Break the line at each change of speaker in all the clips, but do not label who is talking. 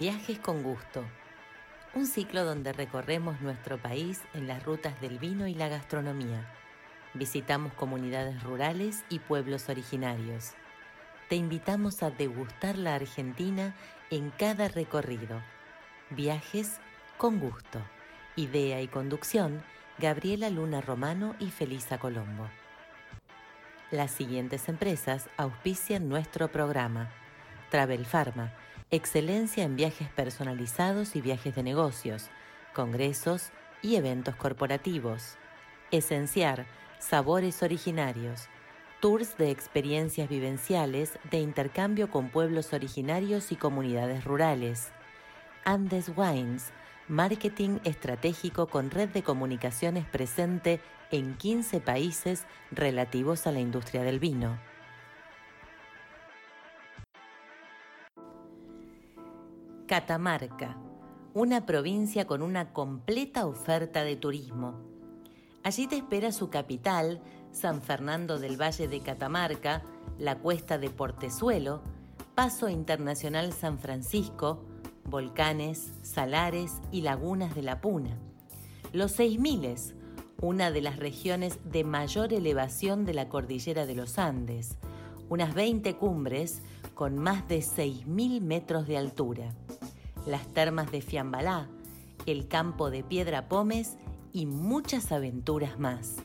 Viajes con Gusto. Un ciclo donde recorremos nuestro país en las rutas del vino y la gastronomía. Visitamos comunidades rurales y pueblos originarios. Te invitamos a degustar la Argentina en cada recorrido. Viajes con Gusto. Idea y conducción, Gabriela Luna Romano y Felisa Colombo. Las siguientes empresas auspician nuestro programa. Travel Pharma, excelencia en viajes personalizados y viajes de negocios, congresos y eventos corporativos. Esenciar, sabores originarios, tours de experiencias vivenciales de intercambio con pueblos originarios y comunidades rurales. Andes Wines, marketing estratégico con red de comunicaciones presente en 15 países relativos a la industria del vino. Catamarca, una provincia con una completa oferta de turismo. Allí te espera su capital, San Fernando del Valle de Catamarca, la cuesta de Portezuelo, Paso Internacional San Francisco, volcanes, salares y lagunas de la Puna. Los Seis Miles, una de las regiones de mayor elevación de la cordillera de los Andes, unas 20 cumbres con más de 6.000 metros de altura las termas de Fiambalá, el campo de Piedra Pómez y muchas aventuras más.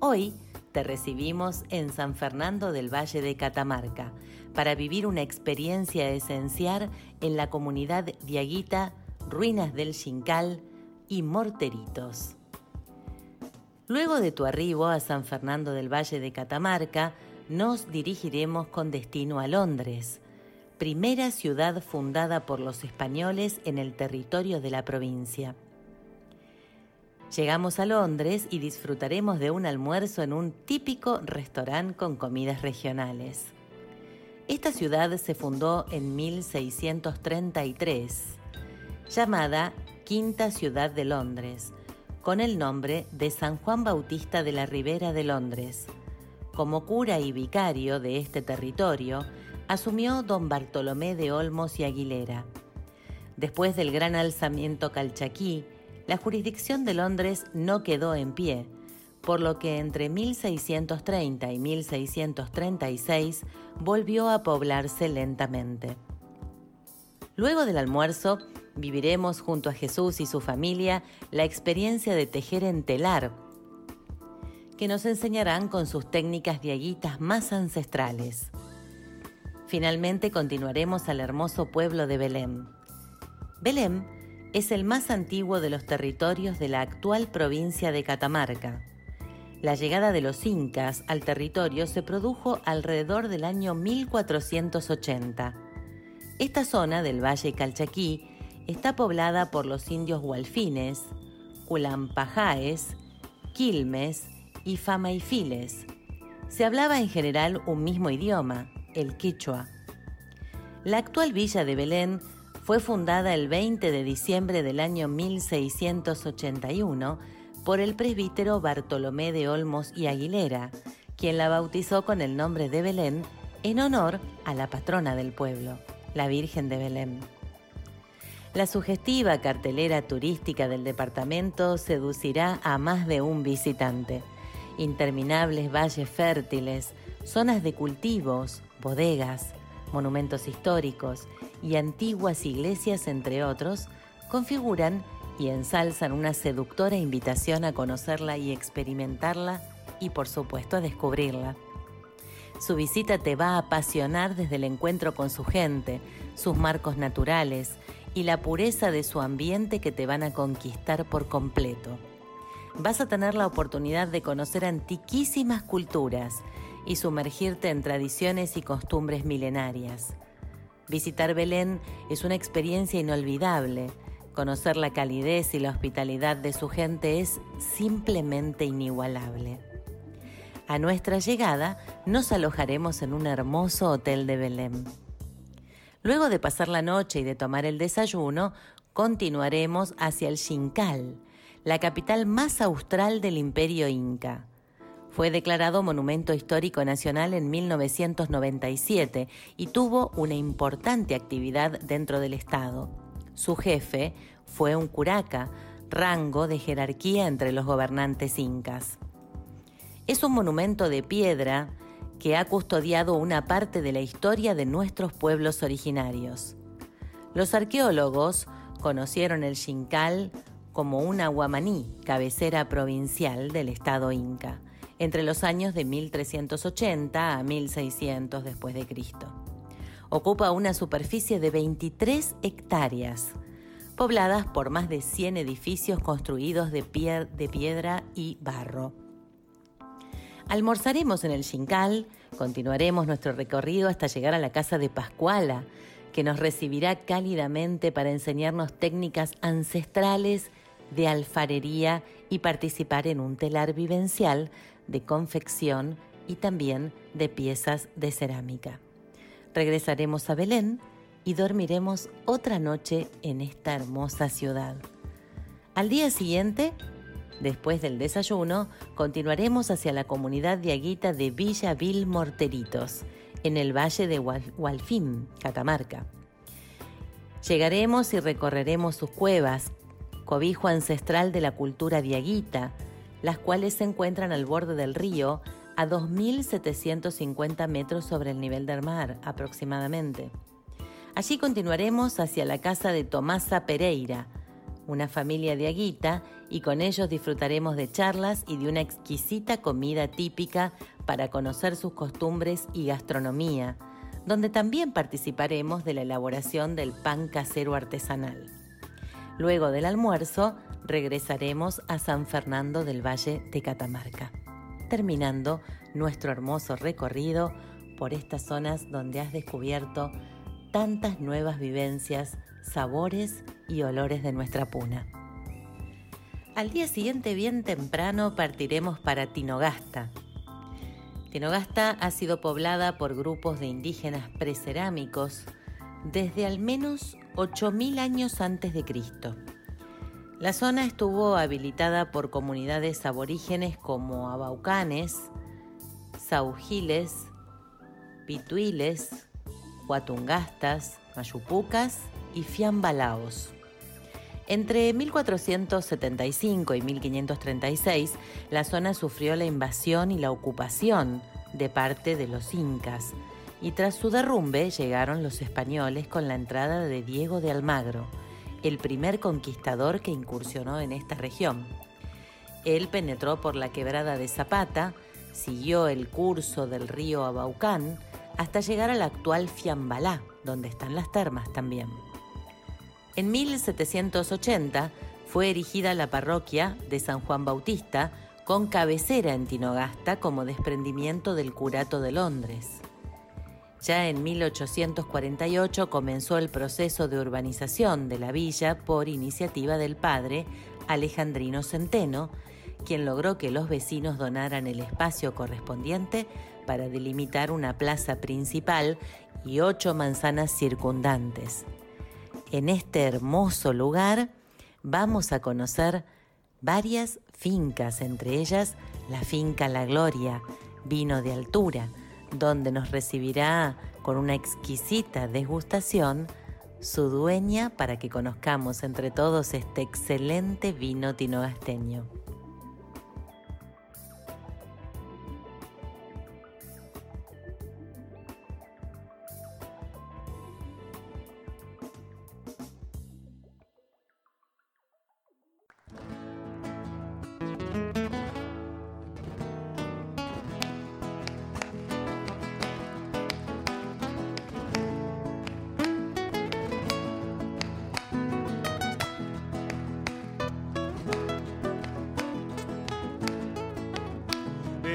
Hoy te recibimos en San Fernando del Valle de Catamarca para vivir una experiencia esencial en la comunidad diaguita, Ruinas del Xincal y Morteritos. Luego de tu arribo a San Fernando del Valle de Catamarca, nos dirigiremos con destino a Londres, primera ciudad fundada por los españoles en el territorio de la provincia. Llegamos a Londres y disfrutaremos de un almuerzo en un típico restaurante con comidas regionales. Esta ciudad se fundó en 1633, llamada Quinta Ciudad de Londres, con el nombre de San Juan Bautista de la Ribera de Londres. Como cura y vicario de este territorio, asumió don Bartolomé de Olmos y Aguilera. Después del gran alzamiento calchaquí, la jurisdicción de Londres no quedó en pie, por lo que entre 1630 y 1636 volvió a poblarse lentamente. Luego del almuerzo, viviremos junto a Jesús y su familia la experiencia de tejer en telar, que nos enseñarán con sus técnicas diaguitas más ancestrales. Finalmente continuaremos al hermoso pueblo de Belém. Belém es el más antiguo de los territorios de la actual provincia de Catamarca. La llegada de los incas al territorio se produjo alrededor del año 1480. Esta zona del Valle Calchaquí está poblada por los indios hualfines, culampajaes, quilmes y famaifiles. Se hablaba en general un mismo idioma, el quechua. La actual villa de Belén fue fundada el 20 de diciembre del año 1681 por el presbítero Bartolomé de Olmos y Aguilera, quien la bautizó con el nombre de Belén en honor a la patrona del pueblo, la Virgen de Belén. La sugestiva cartelera turística del departamento seducirá a más de un visitante. Interminables valles fértiles, zonas de cultivos, bodegas, monumentos históricos y antiguas iglesias, entre otros, configuran y ensalzan una seductora invitación a conocerla y experimentarla y por supuesto a descubrirla. Su visita te va a apasionar desde el encuentro con su gente, sus marcos naturales y la pureza de su ambiente que te van a conquistar por completo. Vas a tener la oportunidad de conocer antiquísimas culturas y sumergirte en tradiciones y costumbres milenarias. Visitar Belén es una experiencia inolvidable. Conocer la calidez y la hospitalidad de su gente es simplemente inigualable. A nuestra llegada nos alojaremos en un hermoso hotel de Belén. Luego de pasar la noche y de tomar el desayuno, continuaremos hacia el Xincal, la capital más austral del imperio inca Fue declarado Monumento Histórico Nacional en 1997 y tuvo una importante actividad dentro del Estado. Su jefe fue un curaca, rango de jerarquía entre los gobernantes incas. Es un monumento de piedra que ha custodiado una parte de la historia de nuestros pueblos originarios. Los arqueólogos conocieron el Xincal como una guamaní, cabecera provincial del estado inca, entre los años de 1380 a 1600 después de Cristo. Ocupa una superficie de 23 hectáreas, pobladas por más de 100 edificios construidos de, de piedra y barro. Almorzaremos en el Xincal, continuaremos nuestro recorrido hasta llegar a la casa de Pascuala, que nos recibirá cálidamente para enseñarnos técnicas ancestrales de alfarería y participar en un telar vivencial de confección y también de piezas de cerámica. Regresaremos a Belén y dormiremos otra noche en esta hermosa ciudad. Al día siguiente, después del desayuno, continuaremos hacia la comunidad diaguita de Villa Vil Morteritos, en el valle de Hualfín, Catamarca. Llegaremos y recorreremos sus cuevas, cobijo ancestral de la cultura diaguita, las cuales se encuentran al borde del río a 2.750 metros sobre el nivel del mar aproximadamente. Allí continuaremos hacia la casa de Tomasa Pereira, una familia de Aguita, y con ellos disfrutaremos de charlas y de una exquisita comida típica para conocer sus costumbres y gastronomía, donde también participaremos de la elaboración del pan casero artesanal. Luego del almuerzo, regresaremos a San Fernando del Valle de Catamarca, terminando nuestro hermoso recorrido por estas zonas donde has descubierto tantas nuevas vivencias, sabores y olores de nuestra puna. Al día siguiente, bien temprano, partiremos para Tinogasta. Tinogasta ha sido poblada por grupos de indígenas precerámicos desde al menos 8.000 años antes de Cristo. La zona estuvo habilitada por comunidades aborígenes como abaucanes, saujiles, pituiles, Huatungastas, Mayupucas y Fiambalaos. Entre 1475 y 1536, la zona sufrió la invasión y la ocupación de parte de los incas, y tras su derrumbe llegaron los españoles con la entrada de Diego de Almagro, el primer conquistador que incursionó en esta región. Él penetró por la quebrada de Zapata, siguió el curso del río Abaucán, hasta llegar al actual Fiambalá, donde están las termas también. En 1780 fue erigida la parroquia de San Juan Bautista con cabecera en Tinogasta como desprendimiento del curato de Londres. Ya en 1848 comenzó el proceso de urbanización de la villa por iniciativa del padre Alejandrino Centeno, quien logró que los vecinos donaran el espacio correspondiente para delimitar una plaza principal y ocho manzanas circundantes. En este hermoso lugar vamos a conocer varias fincas, entre ellas la finca La Gloria, vino de altura, donde nos recibirá con una exquisita degustación su dueña para que conozcamos entre todos este excelente vino tinogasteño.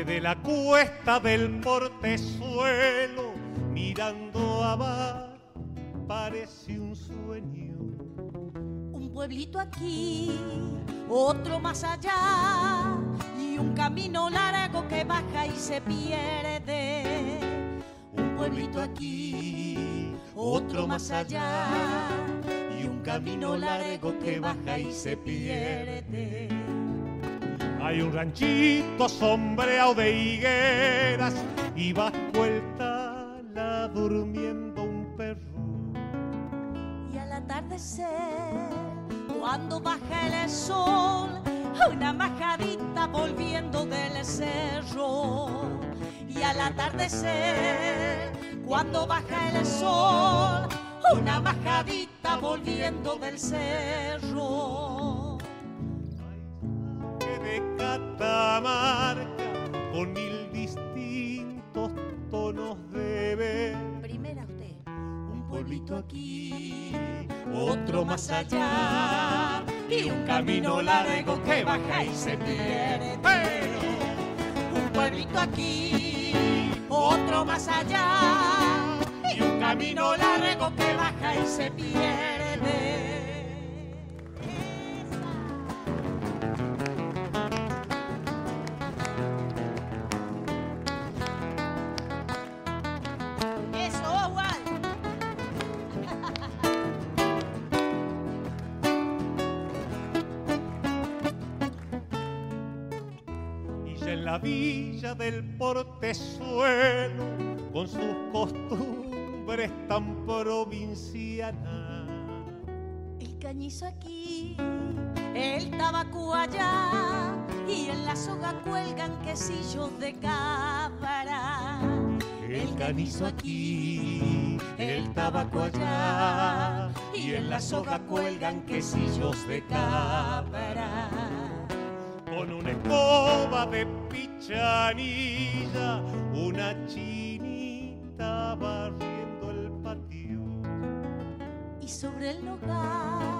De la cuesta del portezuelo, mirando abajo, parece un sueño.
Un pueblito aquí, otro más allá, y un camino largo que baja y se pierde.
Un pueblito aquí, otro más allá, y un camino largo que baja y se pierde Hay un ranchito sombreado de higueras y bajo el tala durmiendo un perro.
Y al atardecer, cuando baja el sol, una majadita volviendo del cerro. Y al atardecer, cuando baja el sol, una majadita volviendo del cerro.
Catamarca con mil distintos tonos de ver.
Primera usted.
Un pueblito aquí, otro más allá y un camino largo que baja y se pierde. Pero
Un pueblito aquí, otro más allá y un camino largo que baja y se pierde.
La villa del portezuelo con sus costumbres tan provincianas.
El cañizo aquí, el tabaco allá y en la soga cuelgan quesillos de cabra.
El canizo aquí, el tabaco allá y en la soga cuelgan quesillos de cabra. Con una escoba de una chinita barriendo el patio.
Y sobre el nogal,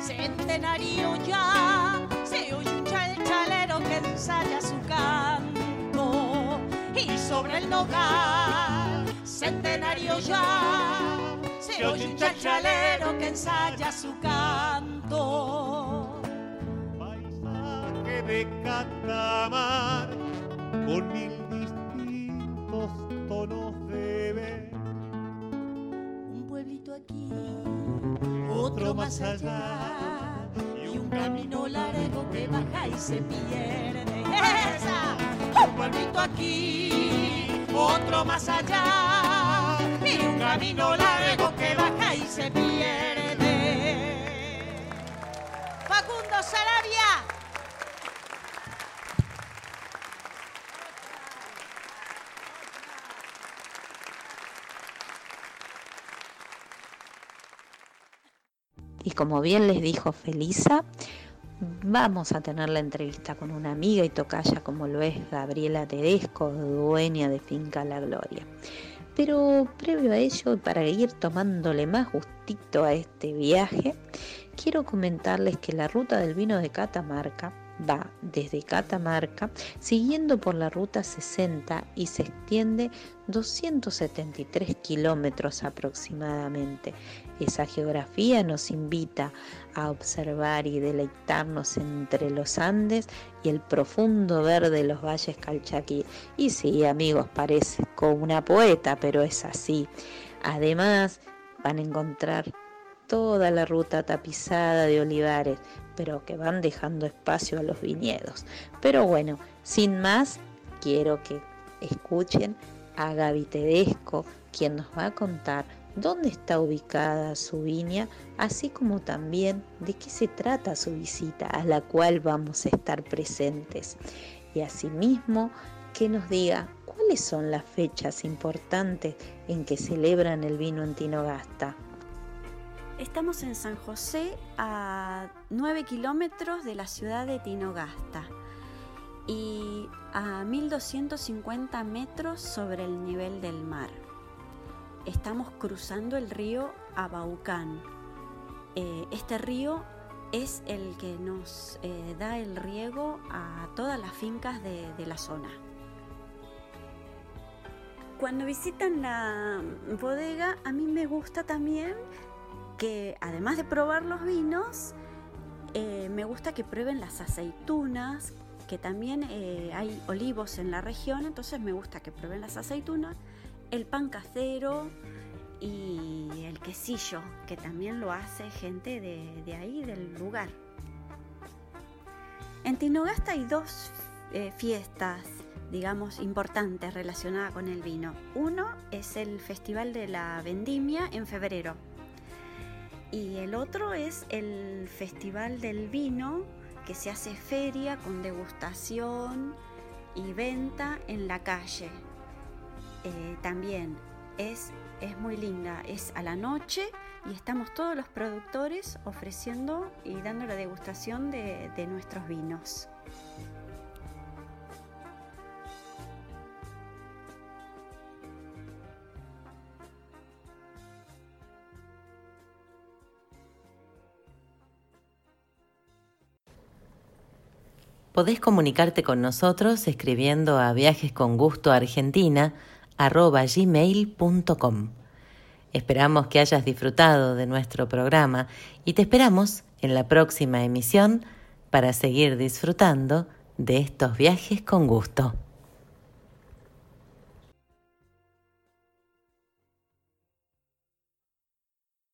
centenario ya, se oye un chalchalero que ensaya su canto. Y sobre el nogal, centenario ya, se oye un chalchalero que ensaya su canto.
Paisaje de Catamarca con mil distintos tonos de ver.
Un pueblito aquí,
Otro más allá
y un camino largo que baja y se pierde. ¡Esa! Un pueblito aquí, otro más allá y un camino largo que baja y se pierde. Facundo Sarabia.
Como bien les dijo Felisa, vamos a tener la entrevista con una amiga y tocaya como lo es Gabriela Tedesco, dueña de Finca La Gloria. Pero previo a ello, para ir tomándole más gustito a este viaje, quiero comentarles que la ruta del vino de Catamarca va desde Catamarca siguiendo por la ruta 60 y se extiende 273 kilómetros aproximadamente. Esa geografía nos invita a observar y deleitarnos entre los Andes y el profundo verde de los valles Calchaquí. Y sí, amigos, parezco una poeta, pero es así. Además, van a encontrar toda la ruta tapizada de olivares, pero que van dejando espacio a los viñedos. Pero bueno, sin más, quiero que escuchen a Gaby Tedesco, quien nos va a contar dónde está ubicada su viña, así como también de qué se trata su visita, a la cual vamos a estar presentes. Y asimismo, que nos diga cuáles son las fechas importantes en que celebran el vino en Tinogasta.
Estamos en San José, a 9 kilómetros de la ciudad de Tinogasta y a 1250 metros sobre el nivel del mar. Estamos cruzando el río Abaucán. Eh, este río es el que nos eh, da el riego a todas las fincas de, de la zona. Cuando visitan la bodega, a mí me gusta también que además de probar los vinos, eh, me gusta que prueben las aceitunas, que también eh, hay olivos en la región, entonces me gusta que prueben las aceitunas, el pan casero y el quesillo, que también lo hace gente de, de ahí, del lugar. En Tinogasta hay dos eh, fiestas, digamos, importantes relacionadas con el vino. Uno es el Festival de la Vendimia en febrero. Y el otro es el Festival del Vino, que se hace feria con degustación y venta en la calle. Eh, también es, es muy linda, es a la noche y estamos todos los productores ofreciendo y dando la degustación de, de nuestros vinos.
Podés comunicarte con nosotros escribiendo a viajescongustoargentina.gmail.com Esperamos que hayas disfrutado de nuestro programa y te esperamos en la próxima emisión para seguir disfrutando de estos viajes con gusto.